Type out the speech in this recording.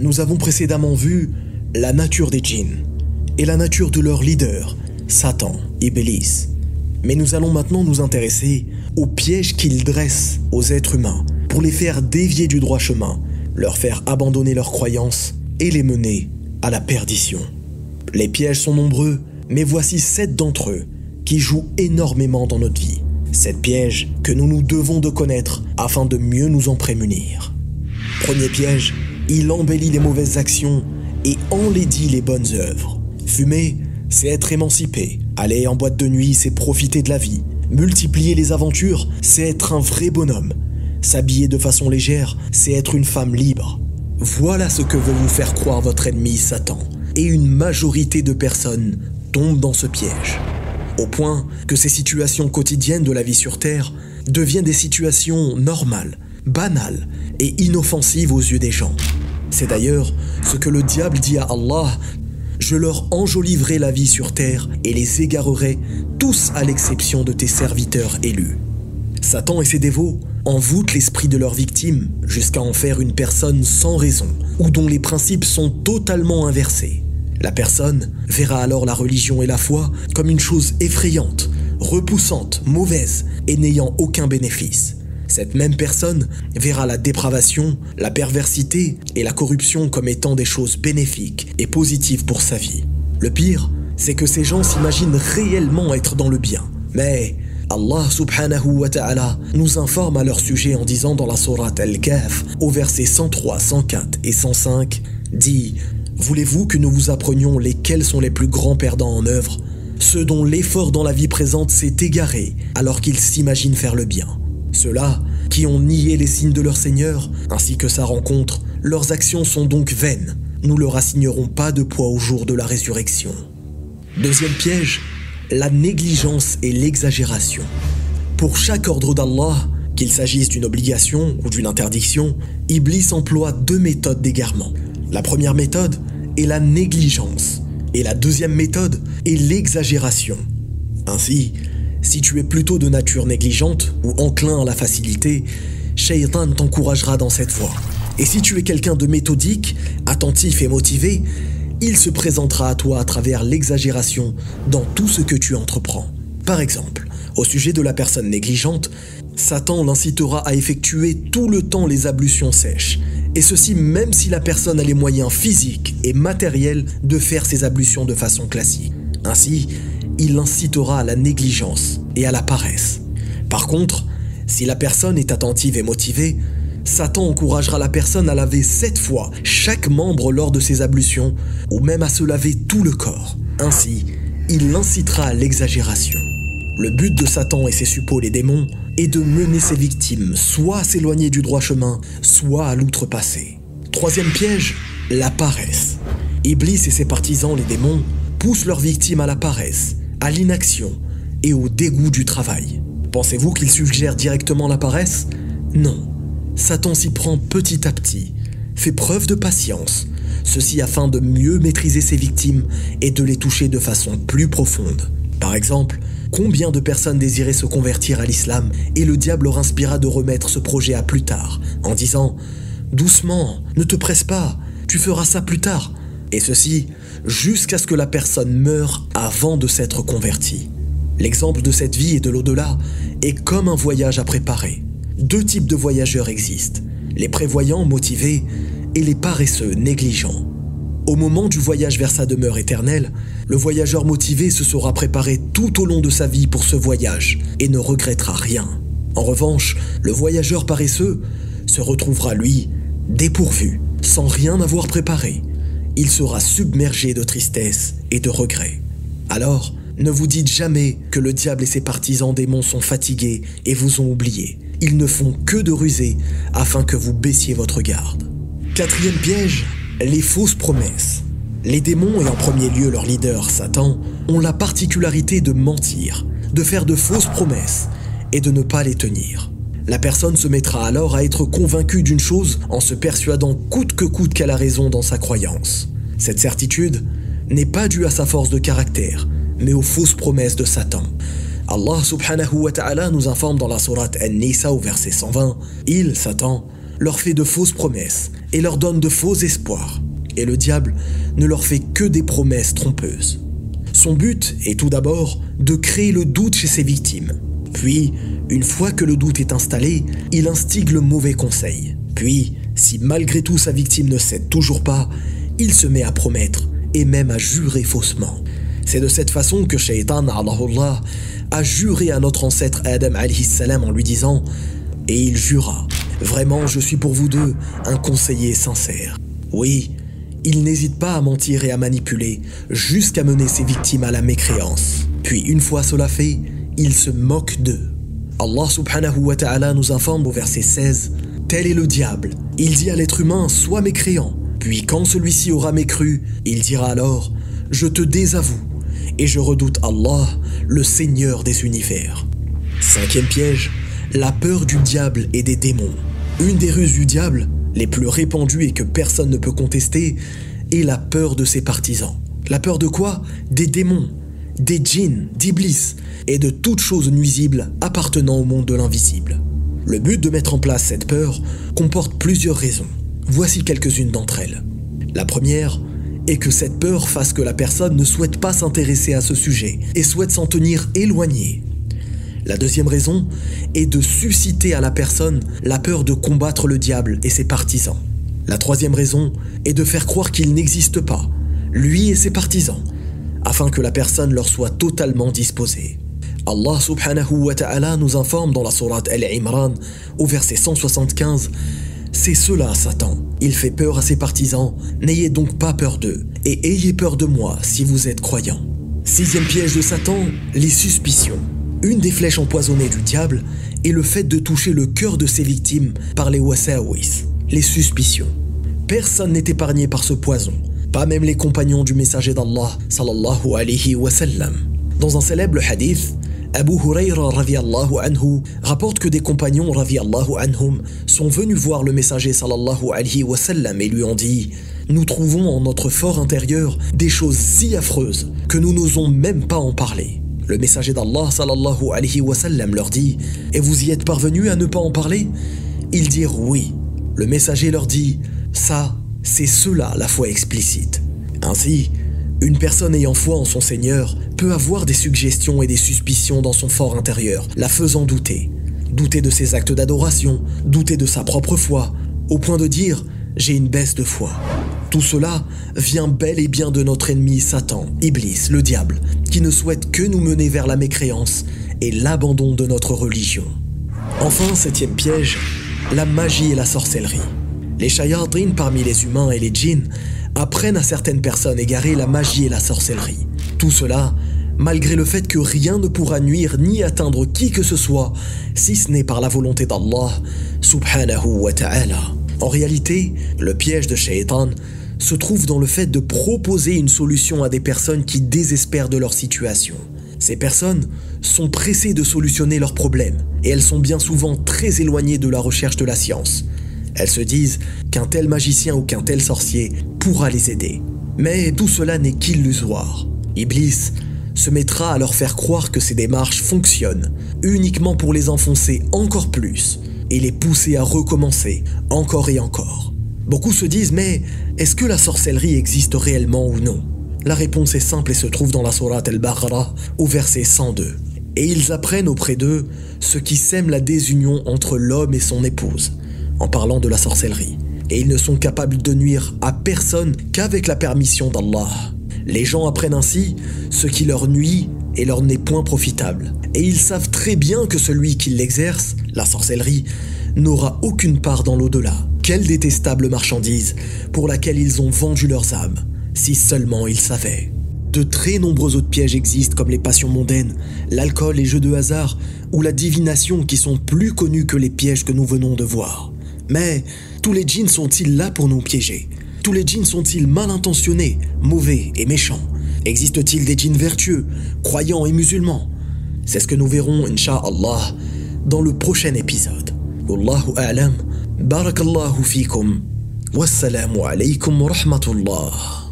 Nous avons précédemment vu la nature des djinns et la nature de leur leader, Satan, Iblis. Mais nous allons maintenant nous intéresser aux pièges qu'ils dressent aux êtres humains pour les faire dévier du droit chemin, leur faire abandonner leurs croyances et les mener à la perdition. Les pièges sont nombreux, mais voici sept d'entre eux qui jouent énormément dans notre vie. Sept pièges que nous nous devons de connaître afin de mieux nous en prémunir. Premier piège, il embellit les mauvaises actions et enlaidit les bonnes œuvres. Fumer, c'est être émancipé. Aller en boîte de nuit, c'est profiter de la vie. Multiplier les aventures, c'est être un vrai bonhomme. S'habiller de façon légère, c'est être une femme libre. Voilà ce que veut vous faire croire votre ennemi Satan. Et une majorité de personnes tombent dans ce piège. Au point que ces situations quotidiennes de la vie sur Terre deviennent des situations normales, banales et inoffensives aux yeux des gens. C'est d'ailleurs ce que le diable dit à Allah je leur enjoliverai la vie sur terre et les égarerai tous à l'exception de tes serviteurs élus. Satan et ses dévots envoûtent l'esprit de leur victime jusqu'à en faire une personne sans raison ou dont les principes sont totalement inversés. La personne verra alors la religion et la foi comme une chose effrayante, repoussante, mauvaise et n'ayant aucun bénéfice. Cette même personne verra la dépravation, la perversité et la corruption comme étant des choses bénéfiques et positives pour sa vie. Le pire, c'est que ces gens s'imaginent réellement être dans le bien. Mais Allah subhanahu wa ta'ala nous informe à leur sujet en disant dans la sourate Al-Kahf, au verset 103, 104 et 105, dit Voulez-vous que nous vous apprenions lesquels sont les plus grands perdants en œuvre? Ceux dont l'effort dans la vie présente s'est égaré alors qu'ils s'imaginent faire le bien. Ceux-là qui ont nié les signes de leur Seigneur ainsi que sa rencontre, leurs actions sont donc vaines. Nous leur assignerons pas de poids au jour de la résurrection. Deuxième piège, la négligence et l'exagération. Pour chaque ordre d'Allah, qu'il s'agisse d'une obligation ou d'une interdiction, Iblis emploie deux méthodes d'égarement. La première méthode est la négligence et la deuxième méthode est l'exagération. Ainsi, si tu es plutôt de nature négligente ou enclin à la facilité, Shaitan t'encouragera dans cette voie. Et si tu es quelqu'un de méthodique, attentif et motivé, il se présentera à toi à travers l'exagération dans tout ce que tu entreprends. Par exemple, au sujet de la personne négligente, Satan l'incitera à effectuer tout le temps les ablutions sèches, et ceci même si la personne a les moyens physiques et matériels de faire ses ablutions de façon classique. Ainsi, il l'incitera à la négligence et à la paresse. Par contre, si la personne est attentive et motivée, Satan encouragera la personne à laver sept fois chaque membre lors de ses ablutions, ou même à se laver tout le corps. Ainsi, il l'incitera à l'exagération. Le but de Satan et ses suppôts les démons est de mener ses victimes soit à s'éloigner du droit chemin, soit à l'outrepasser. Troisième piège, la paresse. Iblis et ses partisans, les démons, poussent leurs victimes à la paresse, à l'inaction et au dégoût du travail. Pensez-vous qu'ils suggèrent directement la paresse? Non. Satan s'y prend petit à petit, fait preuve de patience, ceci afin de mieux maîtriser ses victimes et de les toucher de façon plus profonde. Par exemple, Combien de personnes désiraient se convertir à l'islam et le diable leur inspira de remettre ce projet à plus tard, en disant ⁇ Doucement, ne te presse pas, tu feras ça plus tard ⁇ et ceci jusqu'à ce que la personne meure avant de s'être convertie. L'exemple de cette vie et de l'au-delà est comme un voyage à préparer. Deux types de voyageurs existent, les prévoyants motivés et les paresseux négligents. Au moment du voyage vers sa demeure éternelle, le voyageur motivé se sera préparé tout au long de sa vie pour ce voyage et ne regrettera rien. En revanche, le voyageur paresseux se retrouvera, lui, dépourvu, sans rien avoir préparé. Il sera submergé de tristesse et de regret. Alors, ne vous dites jamais que le diable et ses partisans démons sont fatigués et vous ont oublié. Ils ne font que de ruser afin que vous baissiez votre garde. Quatrième piège, les fausses promesses. Les démons, et en premier lieu leur leader, Satan, ont la particularité de mentir, de faire de fausses promesses et de ne pas les tenir. La personne se mettra alors à être convaincue d'une chose en se persuadant coûte que coûte qu'elle a raison dans sa croyance. Cette certitude n'est pas due à sa force de caractère, mais aux fausses promesses de Satan. Allah subhanahu wa ta'ala nous informe dans la sourate An-Nisa au verset 120, Il, Satan, leur fait de fausses promesses et leur donne de faux espoirs. Et le diable ne leur fait que des promesses trompeuses. Son but est tout d'abord de créer le doute chez ses victimes. Puis, une fois que le doute est installé, il instigue le mauvais conseil. Puis, si malgré tout sa victime ne cède toujours pas, il se met à promettre et même à jurer faussement. C'est de cette façon que Shaitan a juré à notre ancêtre Adam salam en lui disant Et il jura Vraiment, je suis pour vous deux un conseiller sincère. Oui, il n'hésite pas à mentir et à manipuler jusqu'à mener ses victimes à la mécréance. Puis, une fois cela fait, il se moque d'eux. Allah subhanahu wa ta'ala nous informe au verset 16 Tel est le diable. Il dit à l'être humain Sois mécréant. Puis, quand celui-ci aura mécru, il dira alors Je te désavoue et je redoute Allah, le Seigneur des univers. Cinquième piège, la peur du diable et des démons. Une des ruses du diable, les plus répandues et que personne ne peut contester, est la peur de ses partisans. La peur de quoi? Des démons, des djinns, d'iblis et de toutes choses nuisibles appartenant au monde de l'invisible. Le but de mettre en place cette peur comporte plusieurs raisons. Voici quelques-unes d'entre elles. La première, et que cette peur fasse que la personne ne souhaite pas s'intéresser à ce sujet et souhaite s'en tenir éloigné. La deuxième raison est de susciter à la personne la peur de combattre le diable et ses partisans. La troisième raison est de faire croire qu'il n'existe pas, lui et ses partisans, afin que la personne leur soit totalement disposée. Allah subhanahu wa ta'ala nous informe dans la sourate Al-Imran au verset 175 c'est cela, Satan. Il fait peur à ses partisans. N'ayez donc pas peur d'eux, et ayez peur de moi si vous êtes croyants. Sixième piège de Satan, les suspicions. Une des flèches empoisonnées du diable est le fait de toucher le cœur de ses victimes par les wasawis, les suspicions. Personne n'est épargné par ce poison, pas même les compagnons du messager d'Allah sallallahu alayhi wa sallam. Dans un célèbre hadith, Abu Huraira anhu rapporte que des compagnons anhum sont venus voir le messager sallallahu alayhi wa sallam et lui ont dit Nous trouvons en notre fort intérieur des choses si affreuses que nous n'osons même pas en parler. Le messager d'Allah sallallahu alayhi wa sallam leur dit Et vous y êtes parvenus à ne pas en parler? Ils dirent oui. Le messager leur dit Ça, c'est cela la foi explicite. Ainsi, une personne ayant foi en son Seigneur peut avoir des suggestions et des suspicions dans son fort intérieur, la faisant douter. Douter de ses actes d'adoration, douter de sa propre foi, au point de dire j'ai une baisse de foi. Tout cela vient bel et bien de notre ennemi Satan, Iblis, le diable, qui ne souhaite que nous mener vers la mécréance et l'abandon de notre religion. Enfin, septième piège, la magie et la sorcellerie. Les shayatines parmi les humains et les djinns apprennent à certaines personnes égarées la magie et la sorcellerie. Tout cela malgré le fait que rien ne pourra nuire ni atteindre qui que ce soit, si ce n'est par la volonté d'Allah subhanahu wa ta'ala. En réalité, le piège de Shaitan se trouve dans le fait de proposer une solution à des personnes qui désespèrent de leur situation. Ces personnes sont pressées de solutionner leurs problèmes et elles sont bien souvent très éloignées de la recherche de la science. Elles se disent qu'un tel magicien ou qu'un tel sorcier pourra les aider. Mais tout cela n'est qu'illusoire. Iblis se mettra à leur faire croire que ces démarches fonctionnent, uniquement pour les enfoncer encore plus et les pousser à recommencer encore et encore. Beaucoup se disent mais est-ce que la sorcellerie existe réellement ou non? La réponse est simple et se trouve dans la Sourate al-Baqarah au verset 102. Et ils apprennent auprès d'eux ce qui sème la désunion entre l'homme et son épouse, en parlant de la sorcellerie. Et ils ne sont capables de nuire à personne qu'avec la permission d'Allah. Les gens apprennent ainsi ce qui leur nuit et leur n'est point profitable. Et ils savent très bien que celui qui l'exerce, la sorcellerie, n'aura aucune part dans l'au-delà. Quelle détestable marchandise pour laquelle ils ont vendu leurs âmes, si seulement ils savaient. De très nombreux autres pièges existent comme les passions mondaines, l'alcool, les jeux de hasard ou la divination qui sont plus connus que les pièges que nous venons de voir. Mais tous les djinns sont-ils là pour nous piéger? Tous les djinns sont-ils mal intentionnés, mauvais et méchants? Existe-t-il des djinns vertueux, croyants et musulmans? C'est ce que nous verrons, Inch'Allah, dans le prochain épisode. Wallahu a'lam, barakallahu fikum, wassalamu alaykum wa rahmatullah.